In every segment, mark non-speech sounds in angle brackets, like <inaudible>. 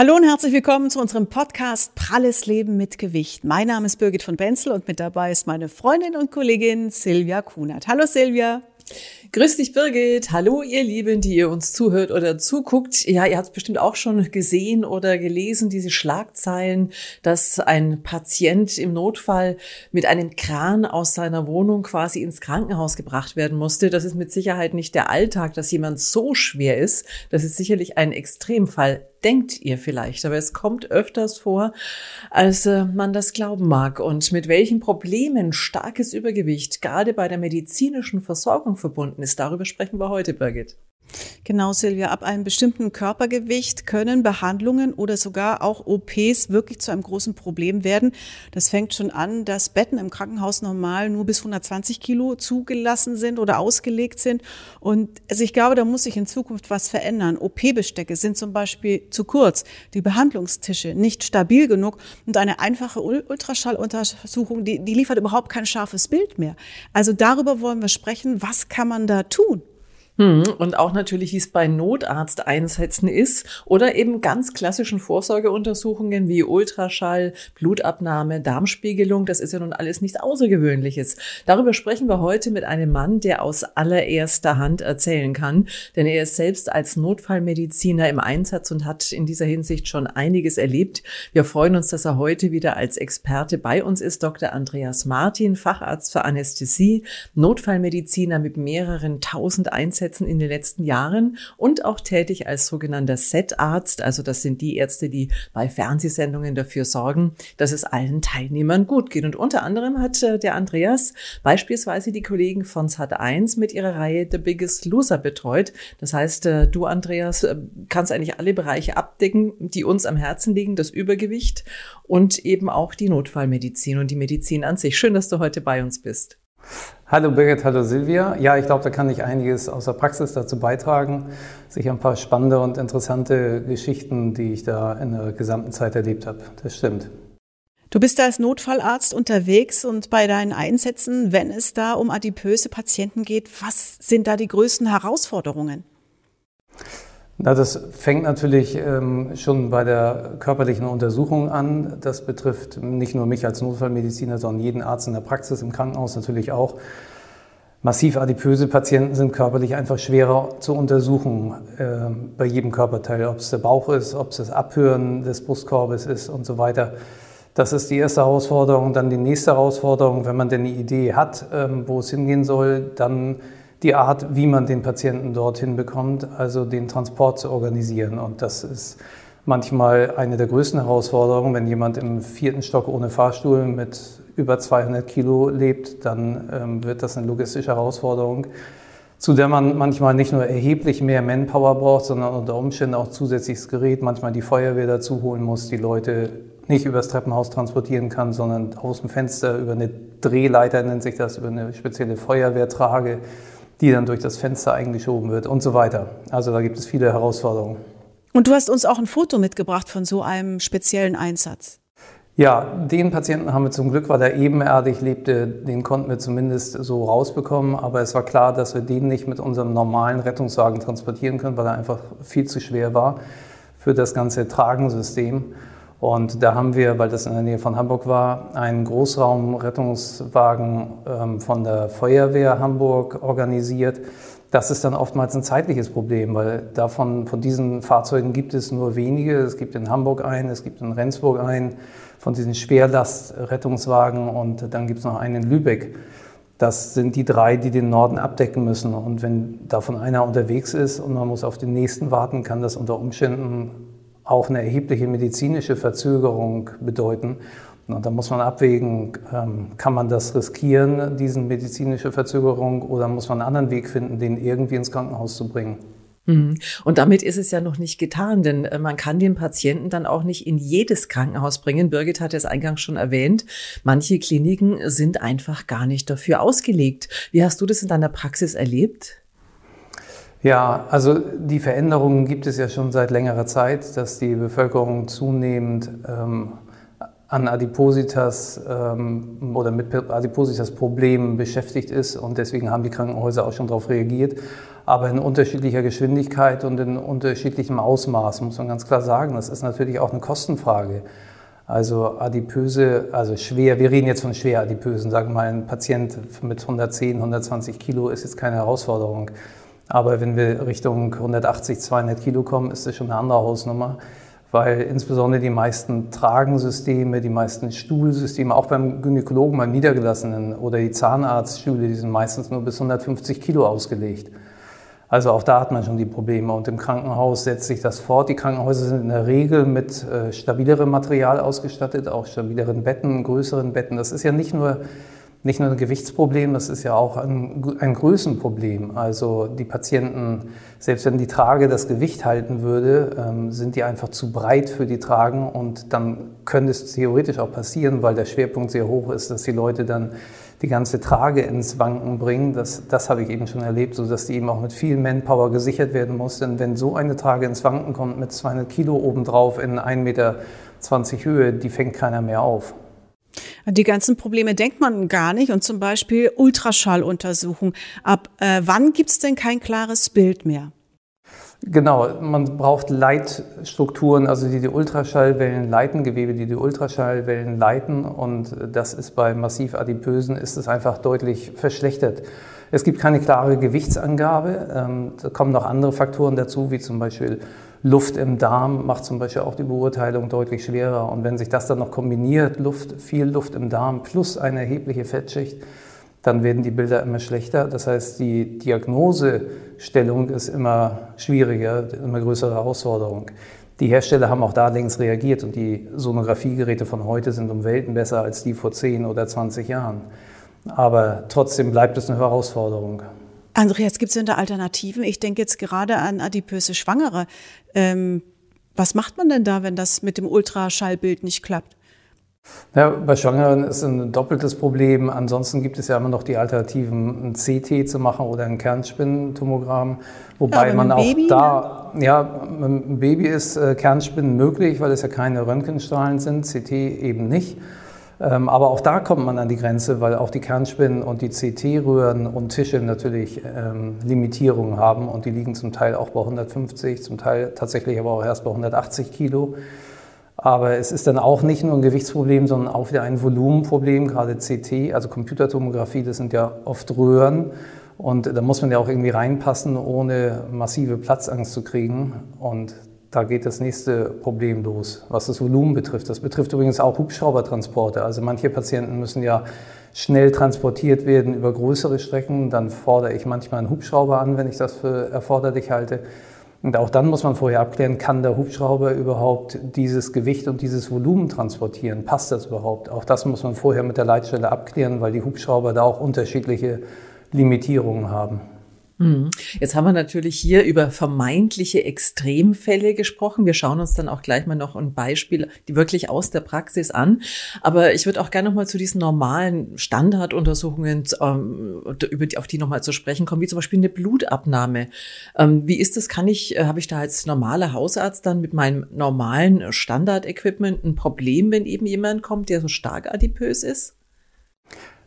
Hallo und herzlich willkommen zu unserem Podcast Pralles Leben mit Gewicht. Mein Name ist Birgit von Benzel und mit dabei ist meine Freundin und Kollegin Silvia Kunert. Hallo Silvia. Grüß dich, Birgit. Hallo, ihr Lieben, die ihr uns zuhört oder zuguckt. Ja, ihr habt es bestimmt auch schon gesehen oder gelesen, diese Schlagzeilen, dass ein Patient im Notfall mit einem Kran aus seiner Wohnung quasi ins Krankenhaus gebracht werden musste. Das ist mit Sicherheit nicht der Alltag, dass jemand so schwer ist. Das ist sicherlich ein Extremfall denkt ihr vielleicht, aber es kommt öfters vor, als äh, man das glauben mag. Und mit welchen Problemen starkes Übergewicht gerade bei der medizinischen Versorgung verbunden ist, darüber sprechen wir heute, Birgit. Genau, Silvia. Ab einem bestimmten Körpergewicht können Behandlungen oder sogar auch OPs wirklich zu einem großen Problem werden. Das fängt schon an, dass Betten im Krankenhaus normal nur bis 120 Kilo zugelassen sind oder ausgelegt sind. Und also ich glaube, da muss sich in Zukunft was verändern. OP-Bestecke sind zum Beispiel zu kurz, die Behandlungstische nicht stabil genug und eine einfache Ultraschalluntersuchung, die, die liefert überhaupt kein scharfes Bild mehr. Also darüber wollen wir sprechen. Was kann man da tun? Hm, und auch natürlich, wie es bei Notarzteinsätzen ist oder eben ganz klassischen Vorsorgeuntersuchungen wie Ultraschall, Blutabnahme, Darmspiegelung. Das ist ja nun alles nichts Außergewöhnliches. Darüber sprechen wir heute mit einem Mann, der aus allererster Hand erzählen kann, denn er ist selbst als Notfallmediziner im Einsatz und hat in dieser Hinsicht schon einiges erlebt. Wir freuen uns, dass er heute wieder als Experte bei uns ist. Dr. Andreas Martin, Facharzt für Anästhesie, Notfallmediziner mit mehreren tausend Einsätzen Einsätzen in den letzten Jahren und auch tätig als sogenannter Set-Arzt. Also das sind die Ärzte, die bei Fernsehsendungen dafür sorgen, dass es allen Teilnehmern gut geht. Und unter anderem hat äh, der Andreas beispielsweise die Kollegen von Sat1 mit ihrer Reihe The Biggest Loser betreut. Das heißt, äh, du, Andreas, äh, kannst eigentlich alle Bereiche abdecken, die uns am Herzen liegen, das Übergewicht und eben auch die Notfallmedizin und die Medizin an sich. Schön, dass du heute bei uns bist. Hallo Birgit, hallo Silvia. Ja, ich glaube, da kann ich einiges aus der Praxis dazu beitragen. Sicher ein paar spannende und interessante Geschichten, die ich da in der gesamten Zeit erlebt habe. Das stimmt. Du bist als Notfallarzt unterwegs und bei deinen Einsätzen, wenn es da um adipöse Patienten geht, was sind da die größten Herausforderungen? Na, das fängt natürlich ähm, schon bei der körperlichen Untersuchung an. Das betrifft nicht nur mich als Notfallmediziner, sondern jeden Arzt in der Praxis, im Krankenhaus natürlich auch. Massiv adipöse Patienten sind körperlich einfach schwerer zu untersuchen äh, bei jedem Körperteil, ob es der Bauch ist, ob es das Abhören des Brustkorbes ist und so weiter. Das ist die erste Herausforderung. Dann die nächste Herausforderung, wenn man denn eine Idee hat, ähm, wo es hingehen soll, dann die Art, wie man den Patienten dorthin bekommt, also den Transport zu organisieren. Und das ist manchmal eine der größten Herausforderungen. Wenn jemand im vierten Stock ohne Fahrstuhl mit über 200 Kilo lebt, dann ähm, wird das eine logistische Herausforderung, zu der man manchmal nicht nur erheblich mehr Manpower braucht, sondern unter Umständen auch zusätzliches Gerät, manchmal die Feuerwehr dazu holen muss, die Leute nicht übers Treppenhaus transportieren kann, sondern aus dem Fenster über eine Drehleiter nennt sich das, über eine spezielle Feuerwehrtrage die dann durch das Fenster eingeschoben wird und so weiter. Also da gibt es viele Herausforderungen. Und du hast uns auch ein Foto mitgebracht von so einem speziellen Einsatz. Ja, den Patienten haben wir zum Glück, weil er ebenerdig lebte, den konnten wir zumindest so rausbekommen. Aber es war klar, dass wir den nicht mit unserem normalen Rettungswagen transportieren können, weil er einfach viel zu schwer war für das ganze Tragensystem. Und da haben wir, weil das in der Nähe von Hamburg war, einen Großraumrettungswagen ähm, von der Feuerwehr Hamburg organisiert. Das ist dann oftmals ein zeitliches Problem, weil davon, von diesen Fahrzeugen gibt es nur wenige. Es gibt in Hamburg einen, es gibt in Rendsburg einen, von diesen Schwerlastrettungswagen und dann gibt es noch einen in Lübeck. Das sind die drei, die den Norden abdecken müssen. Und wenn davon einer unterwegs ist und man muss auf den nächsten warten, kann das unter Umständen auch eine erhebliche medizinische Verzögerung bedeuten. Und da muss man abwägen, ähm, kann man das riskieren, diese medizinische Verzögerung, oder muss man einen anderen Weg finden, den irgendwie ins Krankenhaus zu bringen? Mhm. Und damit ist es ja noch nicht getan, denn äh, man kann den Patienten dann auch nicht in jedes Krankenhaus bringen. Birgit hat es eingangs schon erwähnt. Manche Kliniken sind einfach gar nicht dafür ausgelegt. Wie hast du das in deiner Praxis erlebt? Ja, also die Veränderungen gibt es ja schon seit längerer Zeit, dass die Bevölkerung zunehmend ähm, an Adipositas ähm, oder mit Adipositas-Problemen beschäftigt ist und deswegen haben die Krankenhäuser auch schon darauf reagiert. Aber in unterschiedlicher Geschwindigkeit und in unterschiedlichem Ausmaß, muss man ganz klar sagen. Das ist natürlich auch eine Kostenfrage. Also adipöse, also schwer, wir reden jetzt von schwer adipösen, sagen wir mal, ein Patient mit 110, 120 Kilo ist jetzt keine Herausforderung. Aber wenn wir Richtung 180, 200 Kilo kommen, ist das schon eine andere Hausnummer weil insbesondere die meisten Tragensysteme, die meisten Stuhlsysteme, auch beim Gynäkologen, beim Niedergelassenen oder die Zahnarztstühle, die sind meistens nur bis 150 Kilo ausgelegt. Also auch da hat man schon die Probleme und im Krankenhaus setzt sich das fort. Die Krankenhäuser sind in der Regel mit äh, stabilerem Material ausgestattet, auch stabileren Betten, größeren Betten. Das ist ja nicht nur nicht nur ein Gewichtsproblem, das ist ja auch ein, ein Größenproblem. Also die Patienten, selbst wenn die Trage das Gewicht halten würde, ähm, sind die einfach zu breit für die Tragen und dann könnte es theoretisch auch passieren, weil der Schwerpunkt sehr hoch ist, dass die Leute dann die ganze Trage ins Wanken bringen. Das, das habe ich eben schon erlebt, sodass die eben auch mit viel Manpower gesichert werden muss. Denn wenn so eine Trage ins Wanken kommt mit 200 Kilo obendrauf in 1,20 Meter Höhe, die fängt keiner mehr auf. Die ganzen Probleme denkt man gar nicht und zum Beispiel Ultraschalluntersuchung. Ab äh, wann gibt es denn kein klares Bild mehr? Genau, man braucht Leitstrukturen, also die die Ultraschallwellen leiten, Gewebe, die die Ultraschallwellen leiten und das ist bei massiv adipösen ist es einfach deutlich verschlechtert. Es gibt keine klare Gewichtsangabe, ähm, da kommen noch andere Faktoren dazu, wie zum Beispiel Luft im Darm macht zum Beispiel auch die Beurteilung deutlich schwerer. Und wenn sich das dann noch kombiniert, Luft, viel Luft im Darm plus eine erhebliche Fettschicht, dann werden die Bilder immer schlechter. Das heißt, die Diagnosestellung ist immer schwieriger, immer größere Herausforderung. Die Hersteller haben auch da längst reagiert und die Sonographiegeräte von heute sind um Welten besser als die vor 10 oder 20 Jahren. Aber trotzdem bleibt es eine Herausforderung. Andreas, gibt es denn da Alternativen? Ich denke jetzt gerade an adipöse Schwangere. Ähm, was macht man denn da, wenn das mit dem Ultraschallbild nicht klappt? Ja, bei Schwangeren ist ein doppeltes Problem. Ansonsten gibt es ja immer noch die Alternativen, ein CT zu machen oder ein Kernspintomogramm. Wobei ja, man auch Baby, da, ne? ja, mit einem Baby ist äh, Kernspinnen möglich, weil es ja keine Röntgenstrahlen sind, CT eben nicht. Ähm, aber auch da kommt man an die Grenze, weil auch die Kernspinnen und die CT-Röhren und Tische natürlich ähm, Limitierungen haben und die liegen zum Teil auch bei 150, zum Teil tatsächlich aber auch erst bei 180 Kilo. Aber es ist dann auch nicht nur ein Gewichtsproblem, sondern auch wieder ein Volumenproblem, gerade CT, also Computertomographie, das sind ja oft Röhren. Und da muss man ja auch irgendwie reinpassen, ohne massive Platzangst zu kriegen. Und da geht das nächste Problem los, was das Volumen betrifft. Das betrifft übrigens auch Hubschraubertransporte. Also manche Patienten müssen ja schnell transportiert werden über größere Strecken. Dann fordere ich manchmal einen Hubschrauber an, wenn ich das für erforderlich halte. Und auch dann muss man vorher abklären, kann der Hubschrauber überhaupt dieses Gewicht und dieses Volumen transportieren? Passt das überhaupt? Auch das muss man vorher mit der Leitstelle abklären, weil die Hubschrauber da auch unterschiedliche Limitierungen haben. Mhm. Jetzt haben wir natürlich hier über vermeintliche Extremfälle gesprochen. Wir schauen uns dann auch gleich mal noch ein Beispiel, die wirklich aus der Praxis an. Aber ich würde auch gerne noch mal zu diesen normalen Standarduntersuchungen, ähm, über die, auf die noch mal zu sprechen kommen, wie zum Beispiel eine Blutabnahme. Ähm, wie ist das? Kann ich, äh, habe ich da als normaler Hausarzt dann mit meinem normalen Standardequipment ein Problem, wenn eben jemand kommt, der so stark adipös ist?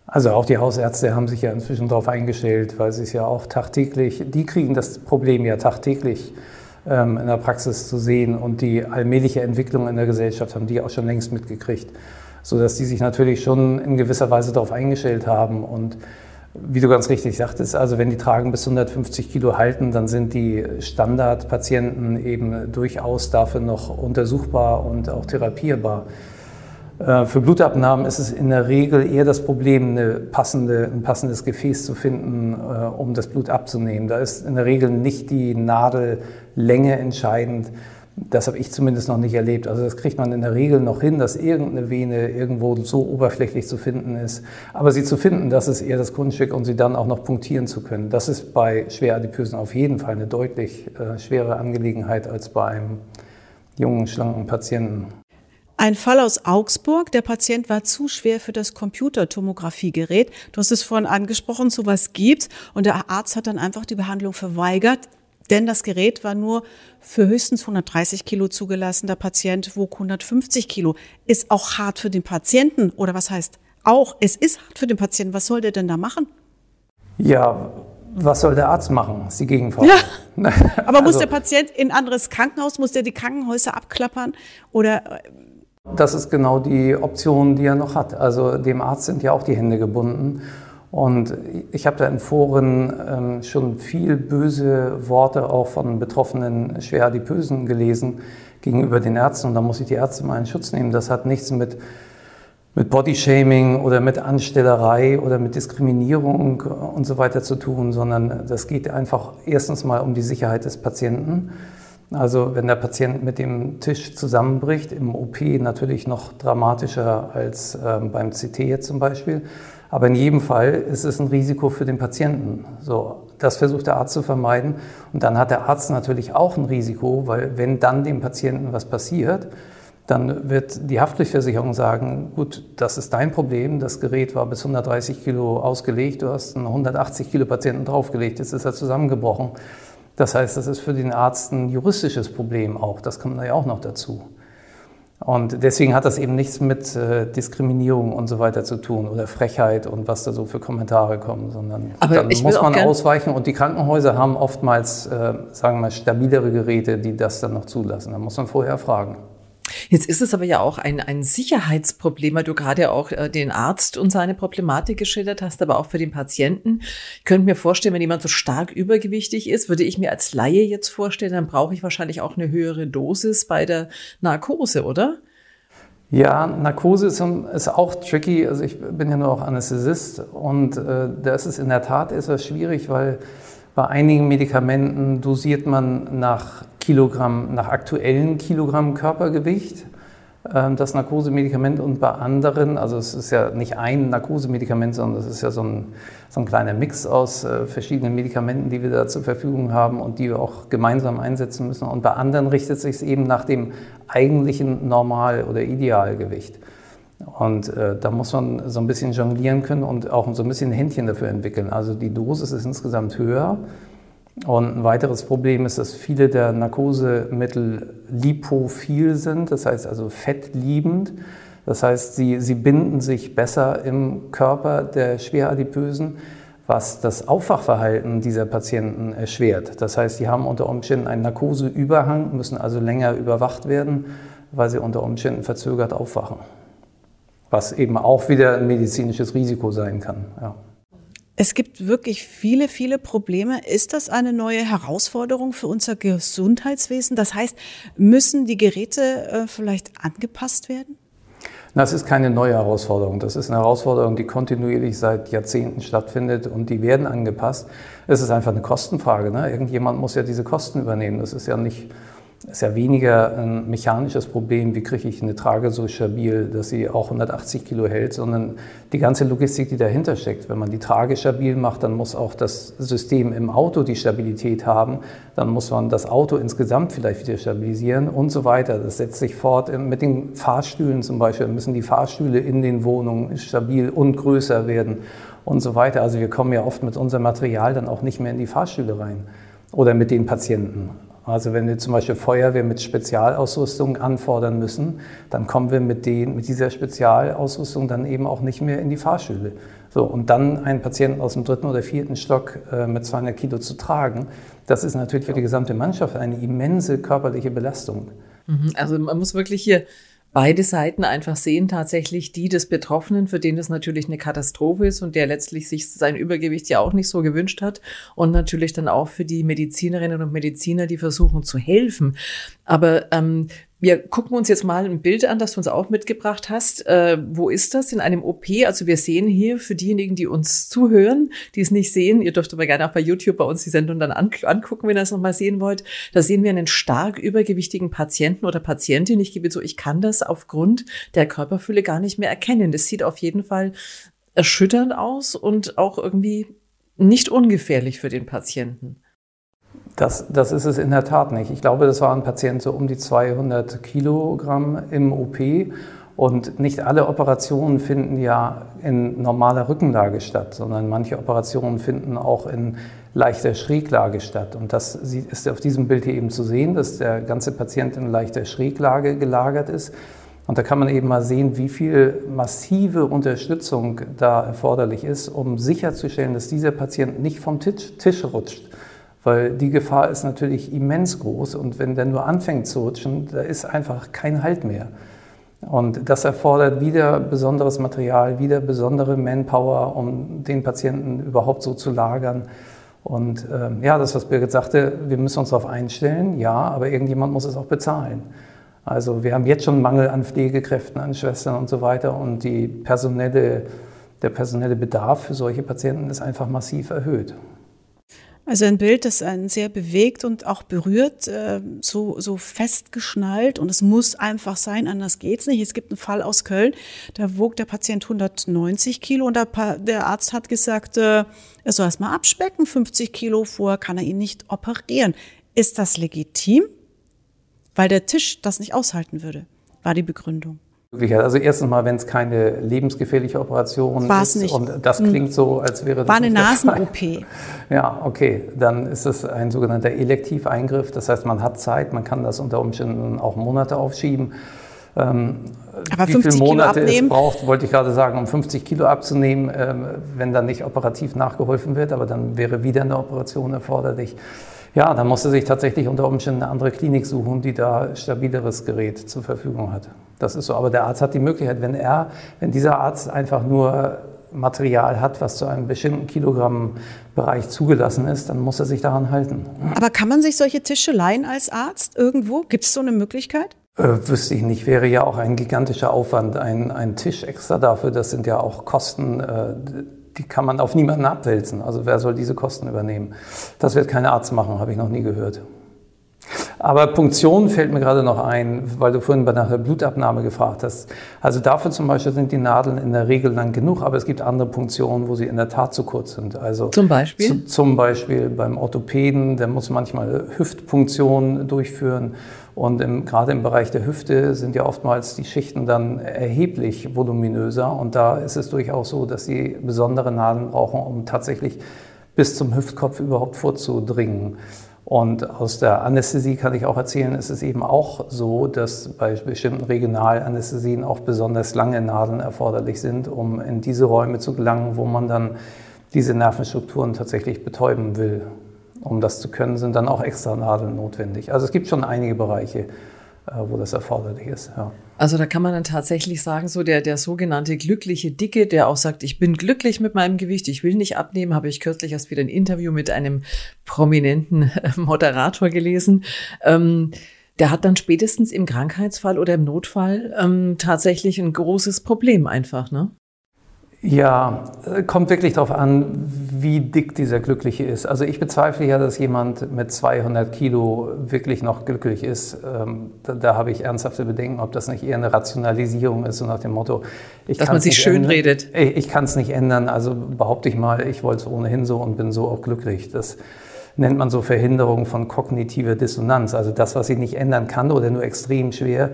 Also auch die Hausärzte haben sich ja inzwischen darauf eingestellt, weil sie es ja auch tagtäglich, die kriegen das Problem ja tagtäglich ähm, in der Praxis zu sehen und die allmähliche Entwicklung in der Gesellschaft haben die auch schon längst mitgekriegt, sodass die sich natürlich schon in gewisser Weise darauf eingestellt haben und wie du ganz richtig sagtest, also wenn die Tragen bis 150 Kilo halten, dann sind die Standardpatienten eben durchaus dafür noch untersuchbar und auch therapierbar. Äh, für Blutabnahmen ist es in der Regel eher das Problem, passende, ein passendes Gefäß zu finden, äh, um das Blut abzunehmen. Da ist in der Regel nicht die Nadellänge entscheidend. Das habe ich zumindest noch nicht erlebt. Also das kriegt man in der Regel noch hin, dass irgendeine Vene irgendwo so oberflächlich zu finden ist. Aber sie zu finden, das ist eher das Kunststück und sie dann auch noch punktieren zu können. Das ist bei Schweradipösen auf jeden Fall eine deutlich äh, schwere Angelegenheit als bei einem jungen, schlanken Patienten. Ein Fall aus Augsburg. Der Patient war zu schwer für das Computertomographiegerät. Du hast es vorhin angesprochen, sowas gibt. Und der Arzt hat dann einfach die Behandlung verweigert. Denn das Gerät war nur für höchstens 130 Kilo zugelassen. Der Patient wog 150 Kilo. Ist auch hart für den Patienten. Oder was heißt auch, es ist hart für den Patienten. Was soll der denn da machen? Ja, was soll der Arzt machen? Sie gegenfragen. Ja. <laughs> Aber muss also, der Patient in ein anderes Krankenhaus? Muss der die Krankenhäuser abklappern? Oder das ist genau die Option, die er noch hat. Also dem Arzt sind ja auch die Hände gebunden. Und ich habe da in Foren ähm, schon viel böse Worte auch von betroffenen Schweradipösen gelesen gegenüber den Ärzten. Und da muss ich die Ärzte mal in Schutz nehmen. Das hat nichts mit, mit Bodyshaming oder mit Anstellerei oder mit Diskriminierung und so weiter zu tun, sondern das geht einfach erstens mal um die Sicherheit des Patienten. Also wenn der Patient mit dem Tisch zusammenbricht, im OP natürlich noch dramatischer als ähm, beim CT jetzt zum Beispiel. Aber in jedem Fall ist es ein Risiko für den Patienten. So, das versucht der Arzt zu vermeiden. Und dann hat der Arzt natürlich auch ein Risiko, weil wenn dann dem Patienten was passiert, dann wird die Haftpflichtversicherung sagen, gut, das ist dein Problem, das Gerät war bis 130 Kilo ausgelegt, du hast einen 180 Kilo Patienten draufgelegt, jetzt ist er zusammengebrochen. Das heißt, das ist für den Arzt ein juristisches Problem auch. Das kommt da ja auch noch dazu. Und deswegen hat das eben nichts mit äh, Diskriminierung und so weiter zu tun oder Frechheit und was da so für Kommentare kommen, sondern Aber dann muss man ausweichen. Und die Krankenhäuser haben oftmals, äh, sagen wir mal, stabilere Geräte, die das dann noch zulassen. Da muss man vorher fragen. Jetzt ist es aber ja auch ein, ein Sicherheitsproblem, weil du gerade auch äh, den Arzt und seine Problematik geschildert hast, aber auch für den Patienten. Ich könnte mir vorstellen, wenn jemand so stark übergewichtig ist, würde ich mir als Laie jetzt vorstellen, dann brauche ich wahrscheinlich auch eine höhere Dosis bei der Narkose, oder? Ja, Narkose ist, ist, auch tricky. Also ich bin ja nur auch Anästhesist und äh, das ist in der Tat etwas schwierig, weil bei einigen Medikamenten dosiert man nach Kilogramm, nach aktuellen Kilogramm Körpergewicht ähm, das Narkosemedikament und bei anderen, also es ist ja nicht ein Narkosemedikament, sondern es ist ja so ein, so ein kleiner Mix aus äh, verschiedenen Medikamenten, die wir da zur Verfügung haben und die wir auch gemeinsam einsetzen müssen. Und bei anderen richtet es sich eben nach dem eigentlichen Normal- oder Idealgewicht. Und äh, da muss man so ein bisschen jonglieren können und auch so ein bisschen Händchen dafür entwickeln. Also die Dosis ist insgesamt höher. Und ein weiteres Problem ist, dass viele der Narkosemittel lipophil sind, das heißt also fettliebend. Das heißt, sie, sie binden sich besser im Körper der Schweradipösen, was das Aufwachverhalten dieser Patienten erschwert. Das heißt, sie haben unter Umständen einen Narkoseüberhang, müssen also länger überwacht werden, weil sie unter Umständen verzögert aufwachen was eben auch wieder ein medizinisches Risiko sein kann. Ja. Es gibt wirklich viele, viele Probleme. Ist das eine neue Herausforderung für unser Gesundheitswesen? Das heißt, müssen die Geräte äh, vielleicht angepasst werden? Das ist keine neue Herausforderung. Das ist eine Herausforderung, die kontinuierlich seit Jahrzehnten stattfindet und die werden angepasst. Es ist einfach eine Kostenfrage. Ne? Irgendjemand muss ja diese Kosten übernehmen. Das ist ja nicht ist ja weniger ein mechanisches Problem, wie kriege ich eine Trage so stabil, dass sie auch 180 Kilo hält, sondern die ganze Logistik, die dahinter steckt. Wenn man die Trage stabil macht, dann muss auch das System im Auto die Stabilität haben, dann muss man das Auto insgesamt vielleicht wieder stabilisieren und so weiter. Das setzt sich fort mit den Fahrstühlen zum Beispiel, müssen die Fahrstühle in den Wohnungen stabil und größer werden und so weiter. Also wir kommen ja oft mit unserem Material dann auch nicht mehr in die Fahrstühle rein oder mit den Patienten. Also wenn wir zum Beispiel Feuerwehr mit Spezialausrüstung anfordern müssen, dann kommen wir mit, den, mit dieser Spezialausrüstung dann eben auch nicht mehr in die Fahrstühle. So, und dann einen Patienten aus dem dritten oder vierten Stock äh, mit 200 Kilo zu tragen, das ist natürlich für die gesamte Mannschaft eine immense körperliche Belastung. Mhm. Also man muss wirklich hier beide Seiten einfach sehen, tatsächlich die des Betroffenen, für den das natürlich eine Katastrophe ist und der letztlich sich sein Übergewicht ja auch nicht so gewünscht hat und natürlich dann auch für die Medizinerinnen und Mediziner, die versuchen zu helfen. Aber ähm, wir gucken uns jetzt mal ein Bild an, das du uns auch mitgebracht hast. Äh, wo ist das? In einem OP. Also wir sehen hier für diejenigen, die uns zuhören, die es nicht sehen, ihr dürft aber gerne auch bei YouTube bei uns die Sendung dann an, angucken, wenn ihr es nochmal sehen wollt. Da sehen wir einen stark übergewichtigen Patienten oder Patientin. Ich gebe zu, ich kann das aufgrund der Körperfülle gar nicht mehr erkennen. Das sieht auf jeden Fall erschütternd aus und auch irgendwie nicht ungefährlich für den Patienten. Das, das ist es in der Tat nicht. Ich glaube, das war ein Patient so um die 200 Kilogramm im OP. Und nicht alle Operationen finden ja in normaler Rückenlage statt, sondern manche Operationen finden auch in leichter Schräglage statt. Und das ist auf diesem Bild hier eben zu sehen, dass der ganze Patient in leichter Schräglage gelagert ist. Und da kann man eben mal sehen, wie viel massive Unterstützung da erforderlich ist, um sicherzustellen, dass dieser Patient nicht vom Tisch, Tisch rutscht. Weil die Gefahr ist natürlich immens groß und wenn der nur anfängt zu rutschen, da ist einfach kein Halt mehr. Und das erfordert wieder besonderes Material, wieder besondere Manpower, um den Patienten überhaupt so zu lagern. Und ähm, ja, das, was Birgit sagte, wir müssen uns darauf einstellen, ja, aber irgendjemand muss es auch bezahlen. Also wir haben jetzt schon Mangel an Pflegekräften, an Schwestern und so weiter und die personelle, der personelle Bedarf für solche Patienten ist einfach massiv erhöht. Also ein Bild, das einen sehr bewegt und auch berührt, äh, so, so festgeschnallt und es muss einfach sein, anders geht's nicht. Es gibt einen Fall aus Köln, da wog der Patient 190 Kilo und der, Arzt hat gesagt, äh, er soll erst mal abspecken, 50 Kilo, vorher kann er ihn nicht operieren. Ist das legitim? weil der Tisch das nicht aushalten würde, war die Begründung. Also erstens mal, wenn es keine lebensgefährliche Operation War's ist nicht. und das hm. klingt so, als wäre das war eine Nasen-OP. <laughs> Ja, okay, dann ist es ein sogenannter Elektiveingriff. Das heißt, man hat Zeit, man kann das unter Umständen auch Monate aufschieben. Ähm, Aber wie viele Monate es braucht, wollte ich gerade sagen, um 50 Kilo abzunehmen, ähm, wenn dann nicht operativ nachgeholfen wird, aber dann wäre wieder eine Operation erforderlich. Ja, dann musste sich tatsächlich unter Umständen eine andere Klinik suchen, die da stabileres Gerät zur Verfügung hat. Das ist so. Aber der Arzt hat die Möglichkeit, wenn er, wenn dieser Arzt einfach nur Material hat, was zu einem bestimmten Kilogrammbereich zugelassen ist, dann muss er sich daran halten. Aber kann man sich solche Tische leihen als Arzt irgendwo? Gibt es so eine Möglichkeit? Äh, wüsste ich nicht. Wäre ja auch ein gigantischer Aufwand, ein, ein Tisch extra dafür. Das sind ja auch Kosten. Äh, die kann man auf niemanden abwälzen. Also wer soll diese Kosten übernehmen? Das wird kein Arzt machen, habe ich noch nie gehört. Aber Punktion fällt mir gerade noch ein, weil du vorhin nach der Blutabnahme gefragt hast. Also dafür zum Beispiel sind die Nadeln in der Regel lang genug, aber es gibt andere Punktionen, wo sie in der Tat zu kurz sind. Also zum Beispiel? Zu, zum Beispiel beim Orthopäden, der muss manchmal Hüftpunktionen durchführen. Und im, gerade im Bereich der Hüfte sind ja oftmals die Schichten dann erheblich voluminöser. Und da ist es durchaus so, dass sie besondere Nadeln brauchen, um tatsächlich bis zum Hüftkopf überhaupt vorzudringen. Und aus der Anästhesie kann ich auch erzählen, ist es eben auch so, dass bei bestimmten Regionalanästhesien auch besonders lange Nadeln erforderlich sind, um in diese Räume zu gelangen, wo man dann diese Nervenstrukturen tatsächlich betäuben will um das zu können, sind dann auch extra Nadeln notwendig. Also es gibt schon einige Bereiche, äh, wo das erforderlich ist. Ja. Also da kann man dann tatsächlich sagen, so der, der sogenannte glückliche Dicke, der auch sagt, ich bin glücklich mit meinem Gewicht, ich will nicht abnehmen, habe ich kürzlich erst wieder ein Interview mit einem prominenten <laughs> Moderator gelesen. Ähm, der hat dann spätestens im Krankheitsfall oder im Notfall ähm, tatsächlich ein großes Problem einfach, ne? Ja, kommt wirklich darauf an, wie dick dieser Glückliche ist. Also ich bezweifle ja, dass jemand mit 200 Kilo wirklich noch glücklich ist. Ähm, da, da habe ich ernsthafte Bedenken, ob das nicht eher eine Rationalisierung ist, so nach dem Motto, ich dass man sich schön redet. Ich, ich kann es nicht ändern, also behaupte ich mal, ich wollte es ohnehin so und bin so auch glücklich. Das nennt man so Verhinderung von kognitiver Dissonanz. Also das, was ich nicht ändern kann oder nur extrem schwer,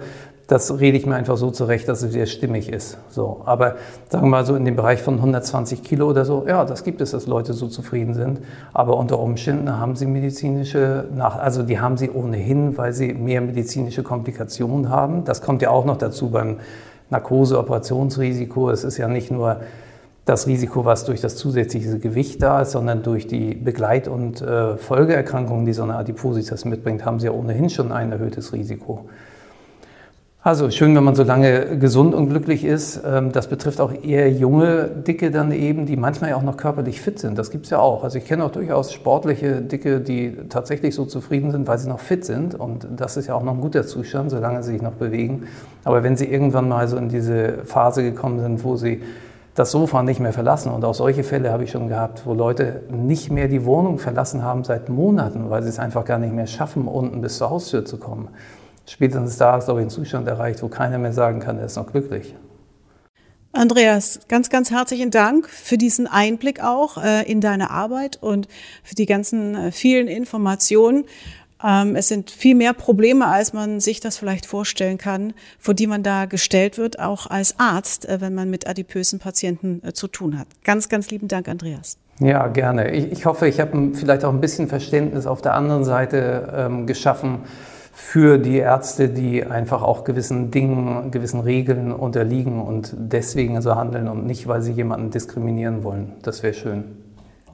das rede ich mir einfach so zurecht, dass es sehr stimmig ist. So, aber sagen wir mal so in dem Bereich von 120 Kilo oder so, ja, das gibt es, dass Leute so zufrieden sind. Aber unter Umständen haben sie medizinische, Nach also die haben sie ohnehin, weil sie mehr medizinische Komplikationen haben. Das kommt ja auch noch dazu beim Narkose-Operationsrisiko. Es ist ja nicht nur das Risiko, was durch das zusätzliche Gewicht da ist, sondern durch die Begleit- und äh, Folgeerkrankungen, die so eine Adipositas mitbringt, haben sie ja ohnehin schon ein erhöhtes Risiko. Also schön, wenn man so lange gesund und glücklich ist. Ähm, das betrifft auch eher junge Dicke dann eben, die manchmal ja auch noch körperlich fit sind. Das gibt es ja auch. Also ich kenne auch durchaus sportliche Dicke, die tatsächlich so zufrieden sind, weil sie noch fit sind. Und das ist ja auch noch ein guter Zustand, solange sie sich noch bewegen. Aber wenn sie irgendwann mal so in diese Phase gekommen sind, wo sie das Sofa nicht mehr verlassen. Und auch solche Fälle habe ich schon gehabt, wo Leute nicht mehr die Wohnung verlassen haben seit Monaten, weil sie es einfach gar nicht mehr schaffen, unten bis zur Haustür zu kommen. Spätestens da ist, glaube ich, ein Zustand erreicht, wo keiner mehr sagen kann, er ist noch glücklich. Andreas, ganz, ganz herzlichen Dank für diesen Einblick auch äh, in deine Arbeit und für die ganzen äh, vielen Informationen. Ähm, es sind viel mehr Probleme, als man sich das vielleicht vorstellen kann, vor die man da gestellt wird, auch als Arzt, äh, wenn man mit adipösen Patienten äh, zu tun hat. Ganz, ganz lieben Dank, Andreas. Ja, gerne. Ich, ich hoffe, ich habe vielleicht auch ein bisschen Verständnis auf der anderen Seite ähm, geschaffen für die Ärzte, die einfach auch gewissen Dingen, gewissen Regeln unterliegen und deswegen so handeln und nicht, weil sie jemanden diskriminieren wollen. Das wäre schön.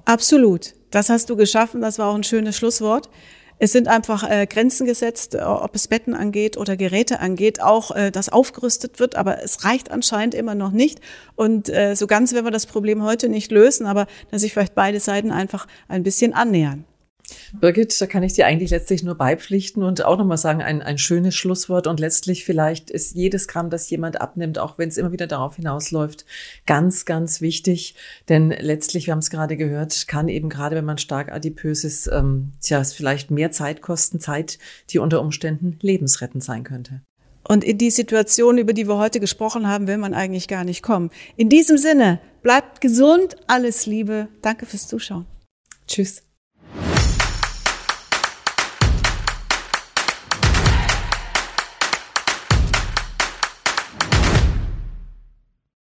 Absolut. Das hast du geschaffen. Das war auch ein schönes Schlusswort. Es sind einfach äh, Grenzen gesetzt, äh, ob es Betten angeht oder Geräte angeht, auch äh, dass aufgerüstet wird, aber es reicht anscheinend immer noch nicht. Und äh, so ganz werden wir das Problem heute nicht lösen, aber dass sich vielleicht beide Seiten einfach ein bisschen annähern. Birgit, da kann ich dir eigentlich letztlich nur beipflichten und auch nochmal sagen, ein, ein schönes Schlusswort. Und letztlich vielleicht ist jedes Gramm, das jemand abnimmt, auch wenn es immer wieder darauf hinausläuft, ganz, ganz wichtig. Denn letztlich, wir haben es gerade gehört, kann eben gerade, wenn man stark adipös ist, ähm, tja, es vielleicht mehr Zeit kosten, Zeit, die unter Umständen lebensrettend sein könnte. Und in die Situation, über die wir heute gesprochen haben, will man eigentlich gar nicht kommen. In diesem Sinne, bleibt gesund, alles Liebe. Danke fürs Zuschauen. Tschüss.